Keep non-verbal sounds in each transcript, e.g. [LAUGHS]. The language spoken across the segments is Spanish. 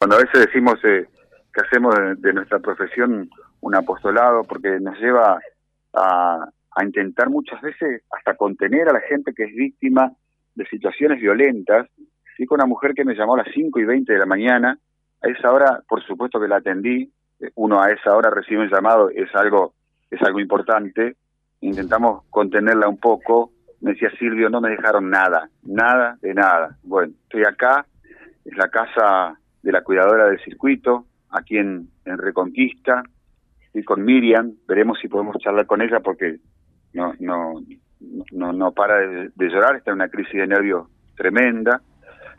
Cuando a veces decimos eh, que hacemos de, nuestra profesión un apostolado, porque nos lleva a, intentar muchas veces hasta contener a la gente que es víctima de situaciones violentas. Y con una mujer que me llamó a las 5 y 20 de la mañana, a esa hora, por supuesto que la atendí, uno a esa hora recibe un llamado, es algo, es algo importante, intentamos contenerla un poco, me decía Silvio, no me dejaron nada, nada de nada. Bueno, estoy acá, es la casa de la cuidadora del circuito, aquí en, Reconquista, y con Miriam, veremos si podemos charlar con ella porque no, no, no, no para de, llorar, está en una crisis de nervios tremenda.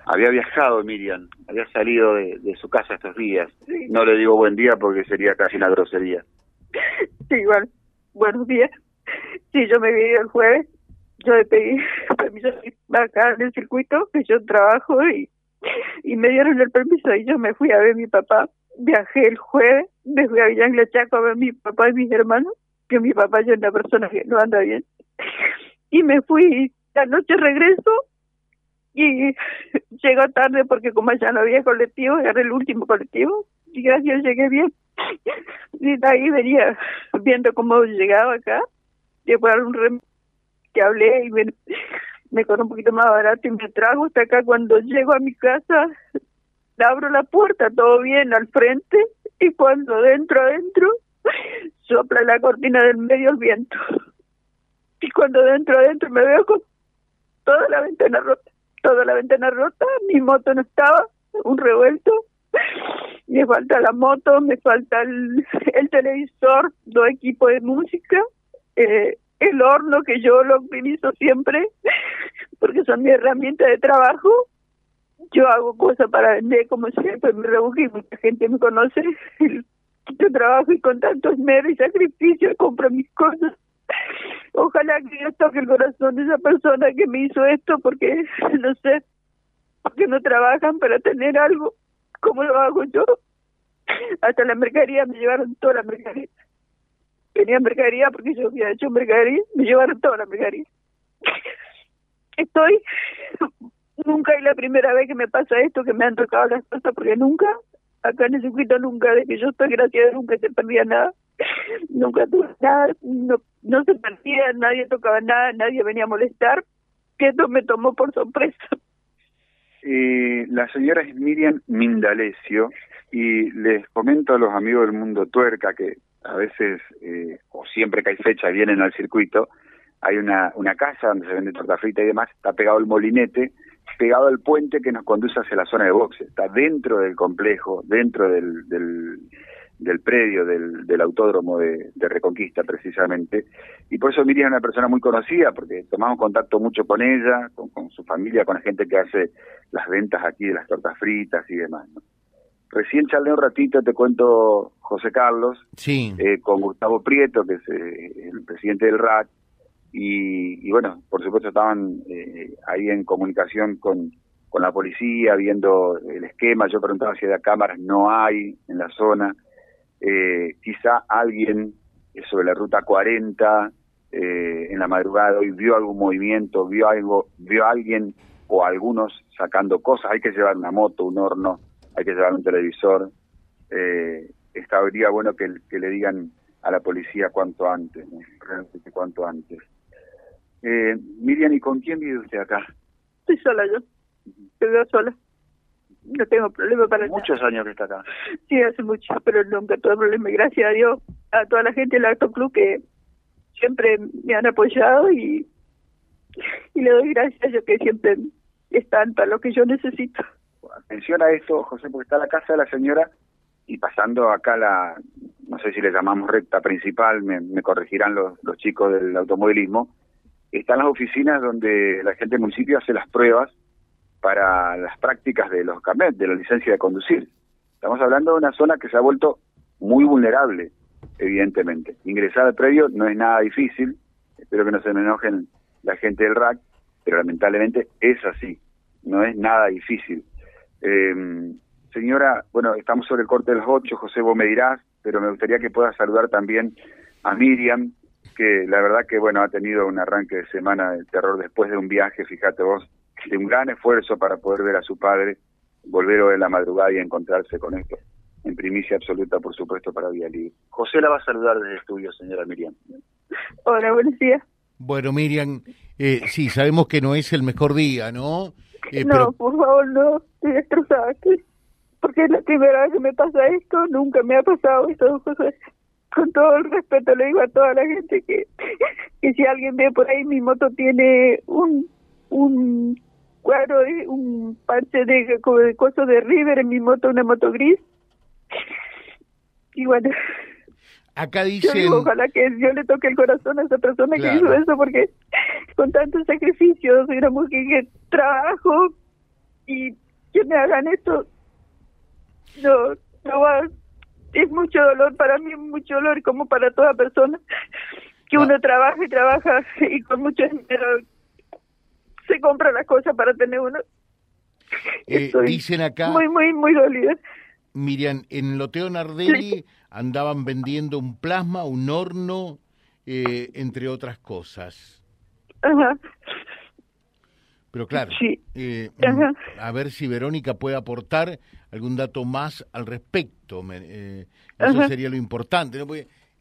Había viajado Miriam, había salido de, su casa estos días. No le digo buen día porque sería casi una grosería. [LAUGHS] Sí, igual, buenos días. Sí, yo me vi el jueves, yo le pedí [LAUGHS] permiso acá en el circuito, que yo trabajo y [LAUGHS] y me dieron el permiso y yo me fui a ver a mi papá. Viajé el jueves, me fui a Villangla Chaco a ver a mi papá y mis hermanos, que mi papá es una persona que no anda bien. [LAUGHS] Y me fui, la noche regreso y [LAUGHS] llegó tarde porque como ya no había colectivo, era el último colectivo y gracias llegué bien. Y de ahí venía viendo cómo llegaba acá, después un rem que hablé y me, me costó un poquito más barato y me trajo hasta acá. Cuando llego a mi casa, abro la puerta, todo bien al frente, y cuando dentro, adentro, [LAUGHS] sopla la cortina del medio el viento. Y cuando dentro, adentro, me veo con toda la ventana rota, toda la ventana rota, mi moto no estaba, un revuelto, me falta la moto, me falta el, el televisor, dos equipos de música, eh, el horno que yo lo utilizo siempre, porque son mi herramienta de trabajo. Yo hago cosas para vender, como siempre, me rebusqué y mucha gente me conoce. [LAUGHS] Yo trabajo y con tanto esmero y sacrificio compro mis cosas. Ojalá que yo toque el corazón de esa persona que me hizo esto, porque [LAUGHS] no sé, porque no trabajan para tener algo. ¿Cómo lo hago yo? Hasta la mercadería me llevaron toda la mercadería tenía mercadería porque yo había hecho mercadería, me llevaron toda la mercadería. Estoy, nunca es la primera vez que me pasa esto, que me han tocado las cosas, porque nunca, acá en el circuito nunca, de que yo estoy, gracias a Dios, nunca se perdía nada, nunca tuve nada, no, no se perdía, nadie tocaba nada, nadie venía a molestar, que esto me tomó por sorpresa. Eh, la señora es Miriam Mindalesio y les comento a los amigos del mundo tuerca que a veces, eh, o siempre que hay fecha, vienen al circuito, hay una, una casa donde se vende torta frita y demás, está pegado el molinete, pegado al puente que nos conduce hacia la zona de boxe, está dentro del complejo, dentro del, del, del predio del, del autódromo de, de, Reconquista precisamente, y por eso Miriam es una persona muy conocida, porque tomamos contacto mucho con ella, con, con su familia, con la gente que hace las ventas aquí de las tortas fritas y demás. ¿no? Recién charlé un ratito, te cuento, José Carlos, sí. Eh, con Gustavo Prieto, que es eh, el presidente del RAC, y, bueno, por supuesto estaban eh, ahí en comunicación con, con la policía, viendo el esquema, yo preguntaba si había cámaras, no hay en la zona, quizá alguien sobre la ruta 40 en la madrugada hoy vio algún movimiento, vio algo, vio alguien o algunos sacando cosas, hay que llevar una moto, un horno, hay que llevar un televisor. Eh, estaría bueno que, le digan a la policía cuanto antes, realmente cuanto antes. Eh, Miriam, ¿y con quién vive usted acá? Estoy sola yo, vivo sola. No tengo problema para Muchos años que está acá. Sí, hace mucho, pero nunca tuve problema. Gracias a Dios, a toda la gente del Acto Club que siempre me han apoyado y, y le doy gracias a ellos que siempre están para lo que yo necesito menciona esto, José, porque está la casa de la señora y pasando acá la, no sé si le llamamos recta principal, me, corregirán los, los chicos del automovilismo, están las oficinas donde la gente del municipio hace las pruebas para las prácticas de los carnets, de la licencia de conducir. Estamos hablando de una zona que se ha vuelto muy vulnerable, evidentemente. Ingresar al predio no es nada difícil, espero que no se me enojen la gente del RAC, pero lamentablemente es así, no es nada difícil. Eh, señora, bueno, estamos sobre el corte de las ocho, José, vos me dirás, pero me gustaría que pueda saludar también a Miriam, que la verdad que, bueno, ha tenido un arranque de semana de terror después de un viaje, fíjate vos, de un gran esfuerzo para poder ver a su padre volver hoy en la madrugada y encontrarse con esto. En primicia absoluta, por supuesto, para Vía Libre. José la va a saludar desde el estudio, señora Miriam. Hola, buenos días. Bueno, Miriam, eh, sí, sabemos que no es el mejor día, ¿no? Eh, no, por favor, no, estoy destrozada. Porque es la primera vez que me pasa esto, nunca me ha pasado esto, Con todo el respeto le digo a toda la gente que, que si alguien ve por ahí mi moto tiene un un cuadro de un parche de, de coso de River en mi moto, una moto gris. Y bueno, Acá dicen... ojalá que yo le toque el corazón a esa persona que hizo eso, porque con tantos sacrificios, una mujer que trabajo y que me hagan esto, no, no va, es mucho dolor para mí, mucho dolor como para toda persona que uno trabaja y trabaja y con mucho dinero se compra las cosas para tener uno. Eh, dicen acá... Muy, muy, muy dolida. Miriam, en Loteo Nardelli andaban vendiendo un plasma, un horno, eh, entre otras cosas. Ajá. Pero claro, eh, a ver si Verónica puede aportar algún dato más al respecto. Eh, eso sería lo importante. ¿no?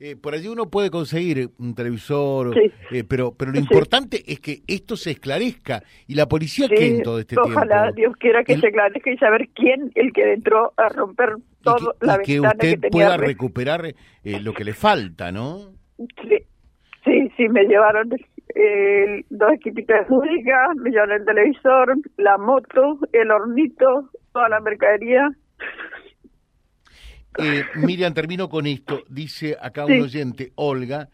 Eh, por allí uno puede conseguir un televisor, eh, pero pero lo importante es que esto se esclarezca y la policía que en todo este tiempo. Ojalá Dios quiera que se esclarezca y saber quién el que entró a romper todo la y que usted pueda recuperar eh, lo que le falta, ¿no? Sí, sí, sí me llevaron dos equipitos de música, me llevaron el televisor, la moto, el hornito, toda la mercadería eh, Miriam, termino con esto. Dice acá un oyente, Olga,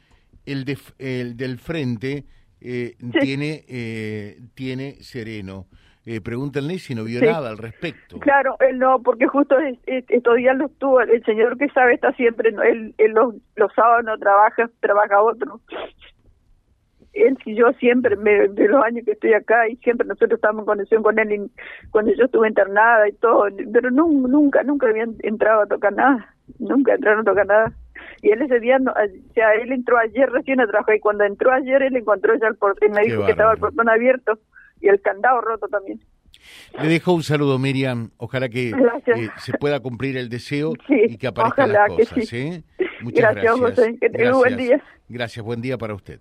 el, de, el del frente eh, tiene, eh, tiene sereno. Eh, pregúntenle si no vio nada al respecto. Claro, él no, porque justo estos días lo estuvo, el señor que sabe está siempre, él, él los, los sábados no trabaja, trabaja otro él y yo siempre, de los años que estoy acá, y siempre nosotros estamos en conexión con él y cuando yo estuve internada y todo, pero nunca, nunca habían entrado a tocar nada, nunca entraron a tocar nada. Y él ese día, no, o sea, él entró ayer recién a trabajar y cuando entró ayer él encontró ya el portón, me dijo que estaba el portón abierto y el candado roto también. Le dejo un saludo, Miriam. Ojalá que eh, se pueda cumplir el deseo [LAUGHS] y que aparezcan las cosas. ¿eh? Muchas gracias. José. Que tenga buen día. Gracias, buen día para usted